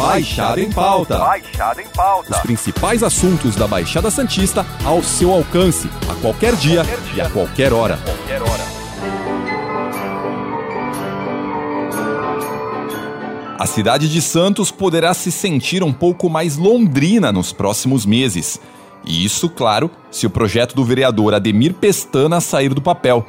Baixada em Pauta. Baixada em Pauta. Os principais assuntos da Baixada Santista ao seu alcance, a qualquer dia, Qualquer dia. e a qualquer hora. Qualquer hora. A cidade de Santos poderá se sentir um pouco mais londrina nos próximos meses. E isso, claro, se o projeto do vereador Ademir Pestana sair do papel.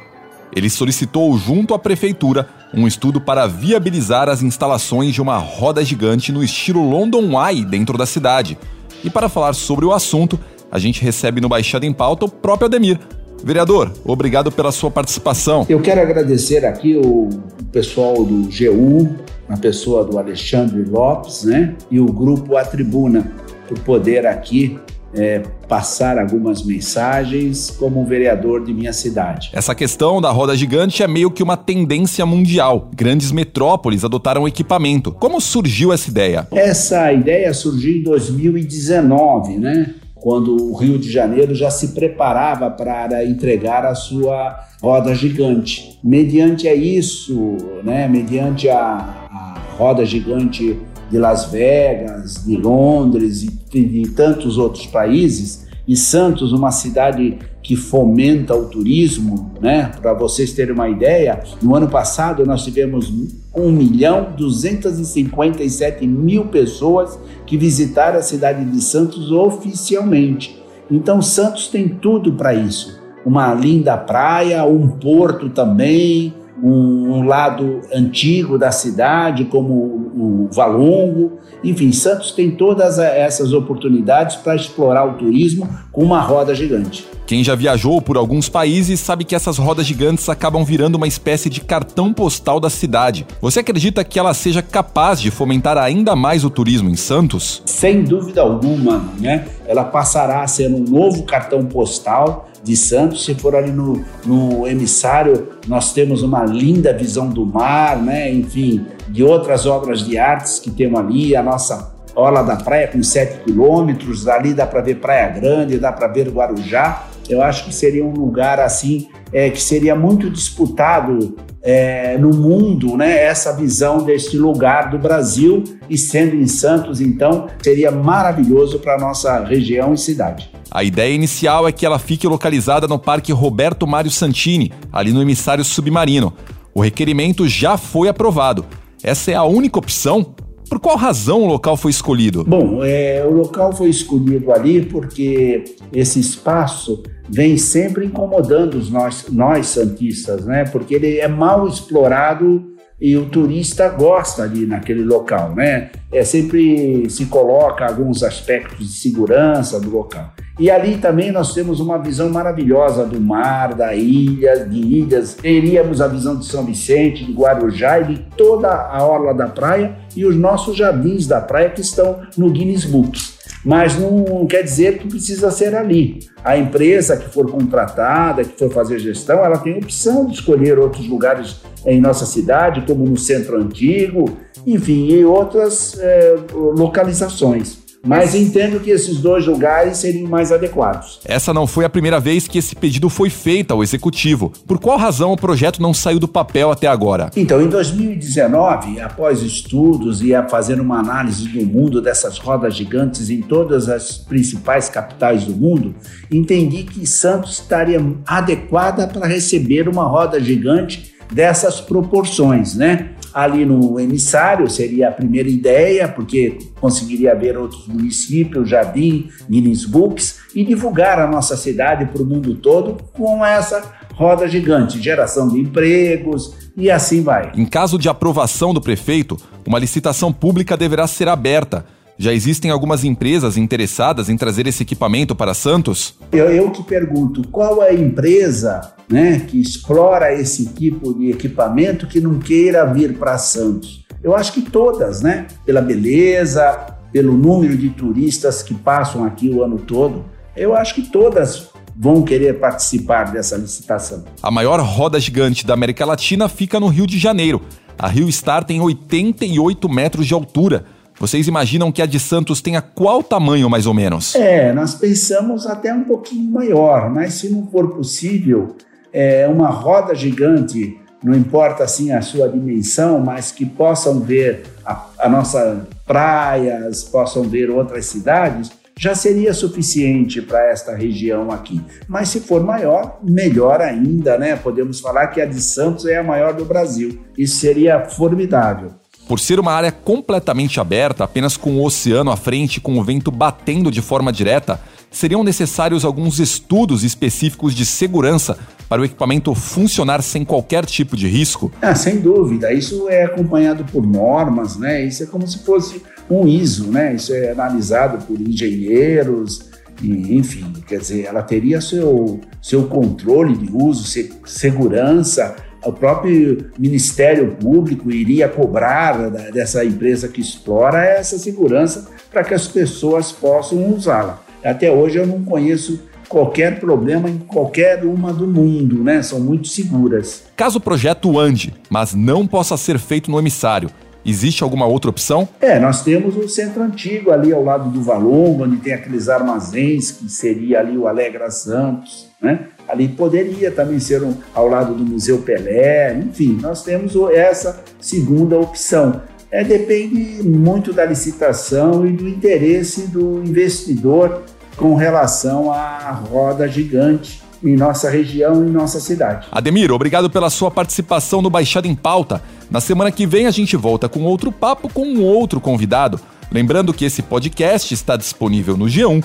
Ele solicitou junto à prefeitura um estudo para viabilizar as instalações de uma roda gigante no estilo London Eye dentro da cidade. E para falar sobre o assunto, a gente recebe no Baixada em Pauta o próprio Ademir. Vereador, obrigado pela sua participação. Eu quero agradecer aqui o pessoal do GU, na pessoa do Alexandre Lopes, né? E o grupo A Tribuna, por poder aqui é, passar algumas mensagens como vereador de minha cidade. Essa questão da roda gigante é meio que uma tendência mundial. Grandes metrópoles adotaram o equipamento. Como surgiu essa ideia? Essa ideia surgiu em 2019, né? Quando o Rio de Janeiro já se preparava para entregar a sua roda gigante. Mediante a isso, né? Mediante a, a roda gigante de Las Vegas, de Londres e de tantos outros países, e Santos, uma cidade que fomenta o turismo, né? Para vocês terem uma ideia, no ano passado nós tivemos 1 milhão 257 mil pessoas que visitaram a cidade de Santos oficialmente. Então Santos tem tudo para isso. Uma linda praia, um porto também, um, lado antigo da cidade, como o, o Valongo. Enfim, Santos tem todas essas oportunidades para explorar o turismo com uma roda gigante. Quem já viajou por alguns países sabe que essas rodas gigantes acabam virando uma espécie de cartão postal da cidade. Você acredita que ela seja capaz de fomentar ainda mais o turismo em Santos? Sem dúvida alguma, né? Ela passará a ser um novo cartão postal de Santos. Se for ali no, no emissário, nós temos uma linda visão do mar, né? Enfim, de outras obras de artes que temos ali, a nossa Orla da Praia com 7 quilômetros, dali dá para ver Praia Grande, dá para ver Guarujá. Eu acho que seria um lugar assim é, que seria muito disputado é, no mundo, né? Essa visão deste lugar do Brasil e sendo em Santos, então seria maravilhoso para nossa região e cidade. A ideia inicial é que ela fique localizada no Parque Roberto Mário Santini, ali no emissário submarino. O requerimento já foi aprovado. Essa é a única opção? Por qual razão o local foi escolhido? Bom, é, o local foi escolhido ali porque esse espaço vem sempre incomodando os nós, nós santistas, né? Porque ele é mal explorado e o turista gosta ali naquele local, né? É sempre se coloca alguns aspectos de segurança do local. E ali também nós temos uma visão maravilhosa do mar, da ilha, de ilhas. Teríamos a visão de São Vicente, de Guarujá e de toda a orla da praia e os nossos jardins da praia que estão no Guinness Book. Mas não quer dizer que precisa ser ali. A empresa que for contratada, que for fazer gestão, ela tem opção de escolher outros lugares em nossa cidade, como no Centro Antigo, enfim, e outras é, localizações. Mas entendo que esses dois lugares seriam mais adequados. Essa não foi a primeira vez que esse pedido foi feito ao executivo. Por qual razão o projeto não saiu do papel até agora? Então, em 2019, após estudos e a fazer uma análise do mundo dessas rodas gigantes em todas as principais capitais do mundo, entendi que Santos estaria adequada para receber uma roda gigante dessas proporções, né? Ali no emissário seria a primeira ideia, porque conseguiria ver outros municípios, Jardim, Guinness Books e divulgar a nossa cidade para o mundo todo com essa roda gigante, geração de empregos e assim vai. Em caso de aprovação do prefeito, uma licitação pública deverá ser aberta. Já existem algumas empresas interessadas em trazer esse equipamento para Santos? Eu, eu que pergunto, qual é a empresa né, que explora esse tipo de equipamento que não queira vir para Santos? Eu acho que todas, né? Pela beleza, pelo número de turistas que passam aqui o ano todo. Eu acho que todas vão querer participar dessa licitação. A maior roda gigante da América Latina fica no Rio de Janeiro. A Rio Star tem 88 metros de altura. Vocês imaginam que a de Santos tenha qual tamanho, mais ou menos? É, nós pensamos até um pouquinho maior, mas se não for possível, é uma roda gigante, não importa assim a sua dimensão, mas que possam ver a, a nossa praias, possam ver outras cidades, já seria suficiente para esta região aqui. Mas se for maior, melhor ainda, né? Podemos falar que a de Santos é a maior do Brasil. Isso seria formidável. Por ser uma área completamente aberta, apenas com o oceano à frente, com o vento batendo de forma direta, seriam necessários alguns estudos específicos de segurança para o equipamento funcionar sem qualquer tipo de risco? Ah, sem dúvida. Isso é acompanhado por normas, né? Isso é como se fosse um ISO, né? Isso é analisado por engenheiros, e, enfim, quer dizer, ela teria seu, seu controle de uso, segurança. O próprio Ministério Público iria cobrar dessa empresa que explora essa segurança para que as pessoas possam usá-la. Até hoje eu não conheço qualquer problema em qualquer uma do mundo, né? São muito seguras. Caso o projeto ande, mas não possa ser feito no emissário, existe alguma outra opção? É, nós temos o centro antigo ali ao lado do Valongo, onde tem aqueles armazéns, que seria ali o Alegra Santos, né? Ali poderia também ser um, ao lado do Museu Pelé, enfim, nós temos essa segunda opção. É, depende muito da licitação e do interesse do investidor com relação à roda gigante em nossa região e nossa cidade. Ademir, obrigado pela sua participação no Baixada em Pauta. Na semana que vem a gente volta com outro papo com um outro convidado. Lembrando que esse podcast está disponível no G1,